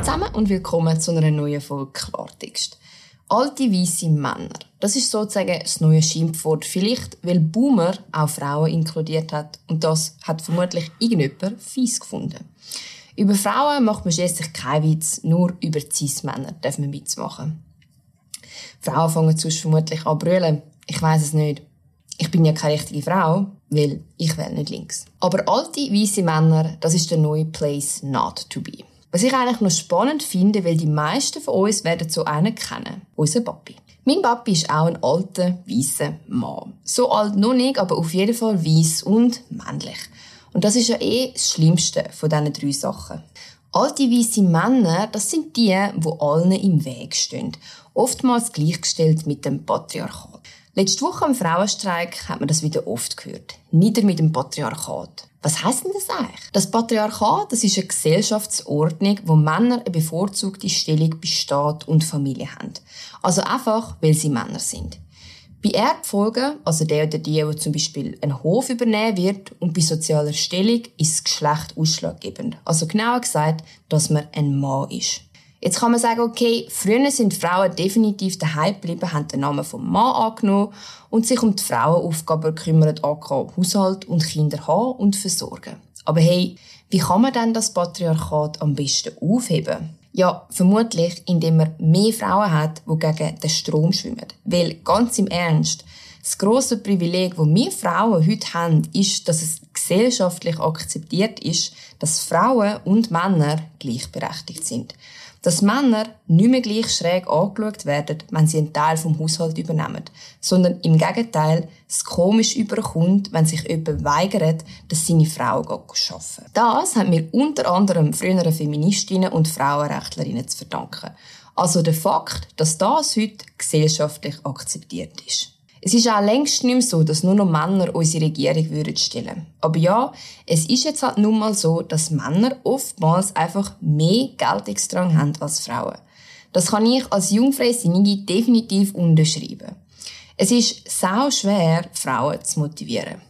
zusammen und willkommen zu einer neuen Folge Klartext. Alte weiße Männer. Das ist sozusagen das neue Schimpfwort. Vielleicht, weil Boomer auch Frauen inkludiert hat und das hat vermutlich irgendjemand fies gefunden. Über Frauen macht man schließlich keinen Witz, nur über Cis-Männer darf man Witz machen. Frauen fangen sonst vermutlich an brüllen. Ich weiß es nicht. Ich bin ja keine richtige Frau, weil ich wähle nicht links. Aber alte, weiße Männer, das ist der neue Place not to be. Was ich eigentlich noch spannend finde, weil die meisten von uns werden so einen kennen. Unser Papi. Mein Papi ist auch ein alter, weißer Mann. So alt noch nicht, aber auf jeden Fall weiß und männlich. Und das ist ja eh das Schlimmste von diesen drei Sachen. Alte weiße Männer, das sind die, wo allen im Weg stehen. Oftmals gleichgestellt mit dem Patriarchat. Letzte Woche am Frauenstreik hat man das wieder oft gehört. Nieder mit dem Patriarchat. Was heißt denn das eigentlich? Das Patriarchat, das ist eine Gesellschaftsordnung, wo Männer eine bevorzugte Stellung bei Staat und Familie haben. Also einfach, weil sie Männer sind. Bei Erbfolgen, also der oder die, der zum Beispiel einen Hof übernehmen wird, und bei sozialer Stellung ist das Geschlecht ausschlaggebend. Also genauer gesagt, dass man ein Mann ist. Jetzt kann man sagen, okay, früher sind Frauen definitiv daheim geblieben, haben den Namen vom Mann angenommen und sich um die Frauenaufgaben gekümmert, angehauen, Haushalt und Kinder haben und versorgen. Aber hey, wie kann man denn das Patriarchat am besten aufheben? Ja, vermutlich, indem man mehr Frauen hat, die gegen den Strom schwimmen. Weil, ganz im Ernst, das grosse Privileg, das wir Frauen heute haben, ist, dass es gesellschaftlich akzeptiert ist, dass Frauen und Männer gleichberechtigt sind dass Männer nicht mehr gleich schräg angeschaut werden, wenn sie einen Teil vom Haushalt übernehmen, sondern im Gegenteil es komisch überkommt, wenn sich jemand weigert, dass seine Frau arbeiten Das haben wir unter anderem früheren Feministinnen und Frauenrechtlerinnen zu verdanken. Also der Fakt, dass das heute gesellschaftlich akzeptiert ist. Es ist auch längst nicht mehr so, dass nur noch Männer unsere Regierung würden stellen. Aber ja, es ist jetzt halt nun mal so, dass Männer oftmals einfach mehr Geltungsdrang haben als Frauen. Das kann ich als Jungfreisinnige definitiv unterschreiben. Es ist sau schwer, Frauen zu motivieren.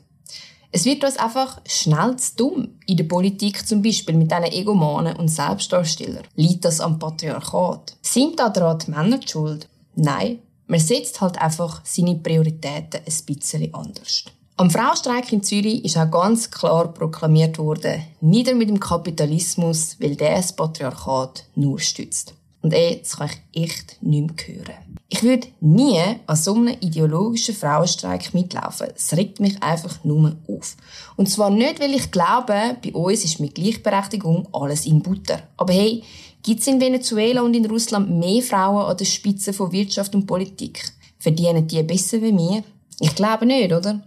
Es wird uns einfach schnell zu dumm. In der Politik zum Beispiel mit diesen Egomanen und Selbstdarstellern. Liegt das am Patriarchat? Sind da daran die Männer die schuld? Nein, man setzt halt einfach seine Prioritäten ein bisschen anders. Am Frauenstreik in Zürich ist auch ganz klar proklamiert worden, nieder mit dem Kapitalismus, weil der das Patriarchat nur stützt. Und ey, das kann ich echt nicht mehr hören. Ich würde nie an so einem ideologischen Frauenstreik mitlaufen. Es regt mich einfach nur auf. Und zwar nicht, weil ich glaube, bei uns ist mit Gleichberechtigung alles in Butter. Aber hey, Gibt es in Venezuela und in Russland mehr Frauen an der Spitze von Wirtschaft und Politik? Verdienen die besser wie wir? Ich glaube nicht, oder?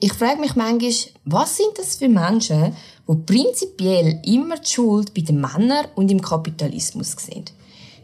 Ich frage mich manchmal, was sind das für Menschen, die prinzipiell immer die Schuld bei den Männern und im Kapitalismus sehen?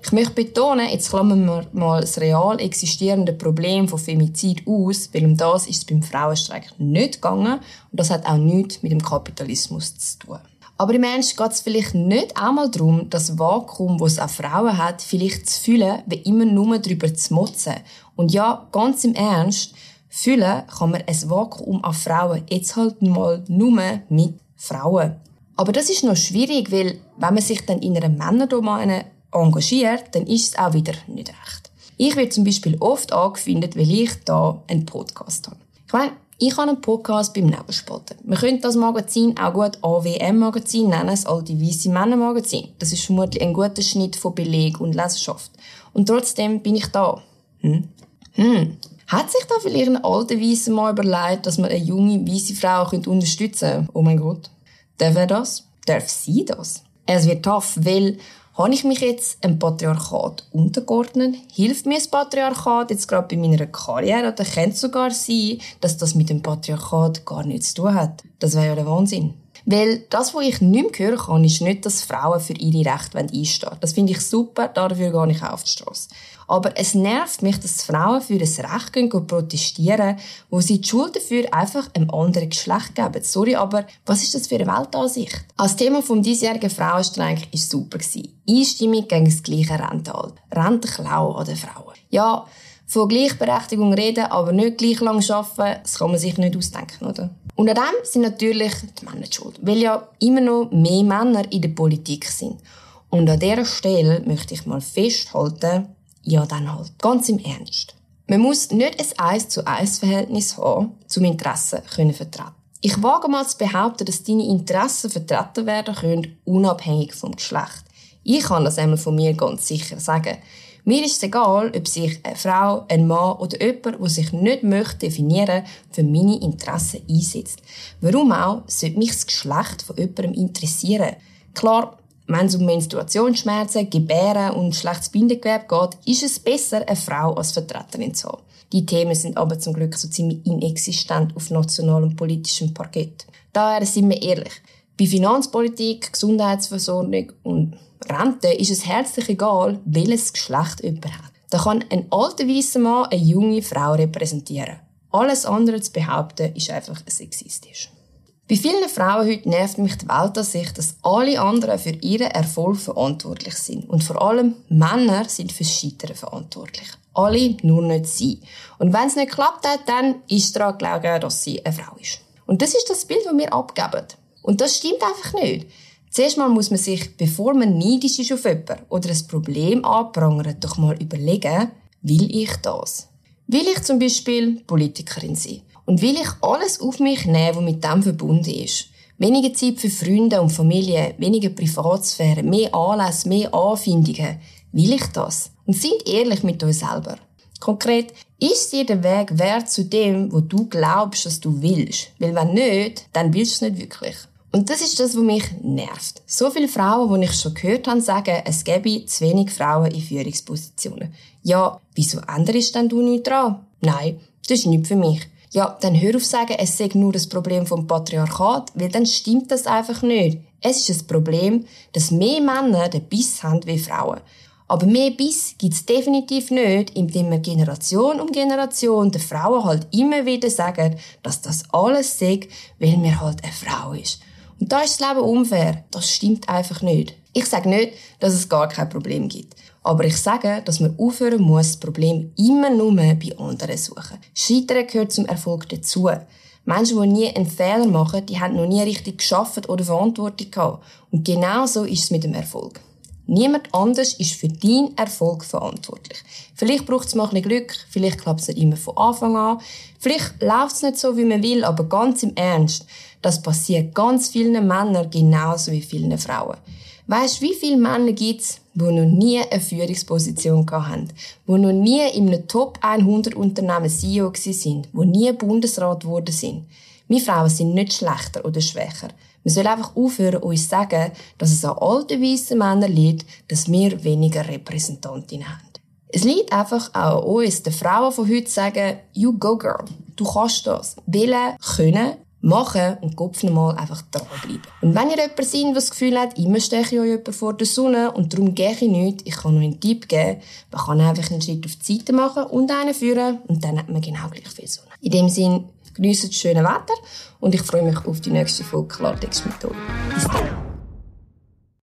Ich möchte betonen, jetzt klammern wir mal das real existierende Problem von Femizid aus, weil um das ist es beim Frauenstreik nicht gegangen und das hat auch nichts mit dem Kapitalismus zu tun. Aber im Ernst geht es vielleicht nicht einmal darum, das Vakuum, das es auch Frauen hat, vielleicht zu füllen, wie immer nur darüber zu motzen. Und ja, ganz im Ernst, füllen kann man ein Vakuum an Frauen jetzt halt mal nur mit Frauen. Aber das ist noch schwierig, weil wenn man sich dann in einer Männerdomäne engagiert, dann ist es auch wieder nicht recht. Ich werde zum Beispiel oft angefindet, weil ich da einen Podcast habe. Ich meine, ich habe einen Podcast beim Nebelspalter. Man könnte das Magazin auch gut AWM-Magazin nennen, das alte weiße Männer-Magazin. Das ist vermutlich ein guter Schnitt von Beleg und Leserschaft. Und trotzdem bin ich da. Hm? Hm. Hat sich da vielleicht ein alter weißer Mann überlegt, dass man eine junge weiße Frau unterstützen könnte? Oh mein Gott. Darf er das? Darf sie das? Es wird tough, weil habe ich mich jetzt einem Patriarchat untergeordnet? Hilft mir das Patriarchat jetzt gerade bei meiner Karriere? Oder könnte es sogar sein, dass das mit dem Patriarchat gar nichts zu tun hat? Das wäre ja der Wahnsinn. Weil das, was ich nicht mehr hören kann, ist nicht, dass Frauen für ihre Rechte einstehen Das finde ich super, dafür gehe ich auf die Straße. Aber es nervt mich, dass Frauen für ein Recht gehen und protestieren, wo sie die Schuld dafür einfach einem anderen Geschlecht geben. Sorry, aber was ist das für eine Weltansicht? Als Thema vom diesjährigen Frauenstreik war super. Einstimmig gegen das gleiche Rentenalter. Rentenklau an den Frauen. Ja, von Gleichberechtigung reden, aber nicht gleich lang arbeiten, das kann man sich nicht ausdenken, oder? Und an dem sind natürlich die Männer schuld, weil ja immer noch mehr Männer in der Politik sind. Und an dieser Stelle möchte ich mal festhalten, ja dann halt ganz im Ernst. Man muss nicht ein 1 zu 1 Verhältnis haben, zum Interessen können vertreten. Ich wage mal zu behaupten, dass deine Interessen vertreten werden können, unabhängig vom Geschlecht. Ich kann das einmal von mir ganz sicher sagen. Mir ist es egal, ob sich eine Frau, ein Mann oder jemand, der sich nicht möchte definieren, für meine Interessen einsetzt. Warum auch, sollte mich das Geschlecht von jemandem interessieren? Klar, wenn es um Menstruationsschmerzen, Gebären und schlechtes Bindegewebe geht, ist es besser, eine Frau als Vertreterin zu haben. Die Themen sind aber zum Glück so ziemlich inexistent auf nationalem politischem Parkett. Daher sind wir ehrlich. Bei Finanzpolitik, Gesundheitsversorgung und Rente ist es herzlich egal, welches Geschlecht jemand hat. Da kann ein alter weißer Mann eine junge Frau repräsentieren. Alles andere zu behaupten, ist einfach sexistisch. Bei vielen Frauen heute nervt mich die Weltansicht, dass alle anderen für ihren Erfolg verantwortlich sind. Und vor allem Männer sind fürs Scheitern verantwortlich. Alle, nur nicht sie. Und wenn es nicht klappt hat, dann ist daran gelegen, dass sie eine Frau ist. Und das ist das Bild, das wir abgeben. Und das stimmt einfach nicht. Zuerst mal muss man sich, bevor man neidisch ist auf jemanden oder ein Problem anprangert, doch mal überlegen, will ich das? Will ich zum Beispiel Politikerin sein? Und will ich alles auf mich nehmen, was mit dem verbunden ist? Weniger Zeit für Freunde und Familie, weniger Privatsphäre, mehr Anlässe, mehr Anfindungen. Will ich das? Und sind ehrlich mit euch selber. Konkret, ist dir der Weg wert zu dem, wo du glaubst, dass du willst? Weil wenn nicht, dann willst du es nicht wirklich. Und das ist das, was mich nervt. So viele Frauen, die ich schon gehört habe, sagen, es gäbe zu wenig Frauen in Führungspositionen. Ja, wieso änderst denn du nichts dran? Nein, das ist nicht für mich. Ja, dann hör auf sagen, es sei nur das Problem vom Patriarchat, weil dann stimmt das einfach nicht. Es ist ein Problem, dass mehr Männer den Biss haben wie Frauen. Aber mehr Biss gibt's definitiv nicht, indem wir Generation um Generation den Frauen halt immer wieder sagen, dass das alles sei, weil mir halt eine Frau ist. Und da ist das Leben unfair. Das stimmt einfach nicht. Ich sage nicht, dass es gar kein Problem gibt. Aber ich sage, dass man aufhören muss, das Problem immer nur bei anderen suchen. Scheitern gehört zum Erfolg dazu. Menschen, die nie einen Fehler machen, die haben noch nie richtig geschafft oder Verantwortung gehabt. Und genau so ist es mit dem Erfolg. Niemand anders ist für deinen Erfolg verantwortlich. Vielleicht braucht es mal ein Glück, vielleicht klappt es nicht immer von Anfang an, vielleicht läuft es nicht so, wie man will, aber ganz im Ernst, das passiert ganz vielen Männern genauso wie vielen Frauen. Weißt du, wie viele Männer gibt's, die noch nie eine Führungsposition hatten, die noch nie in einem Top 100 Unternehmen CEO sind, die nie Bundesrat geworden sind? Wir Frauen sind nicht schlechter oder schwächer. Wir sollen einfach aufhören, uns zu sagen, dass es an alten weißen Männern liegt, dass wir weniger Repräsentantinnen haben. Es liegt einfach auch an uns, den Frauen von heute zu sagen, you go girl, du kannst das. Willen, können, machen und Kopf nochmal einfach dranbleiben. Und wenn ihr jemand seid, der das Gefühl hat, immer stehe ich euch jemand vor der Sonne und darum gehe ich nicht, ich kann nur einen Tipp geben, man kann einfach einen Schritt auf die Seite machen und einen führen und dann hat man genau gleich viel Sonne. In dem Sinn, geniessen das schöne Wetter und ich freue mich auf die nächste Folge Klartext mit euch. Bis dann.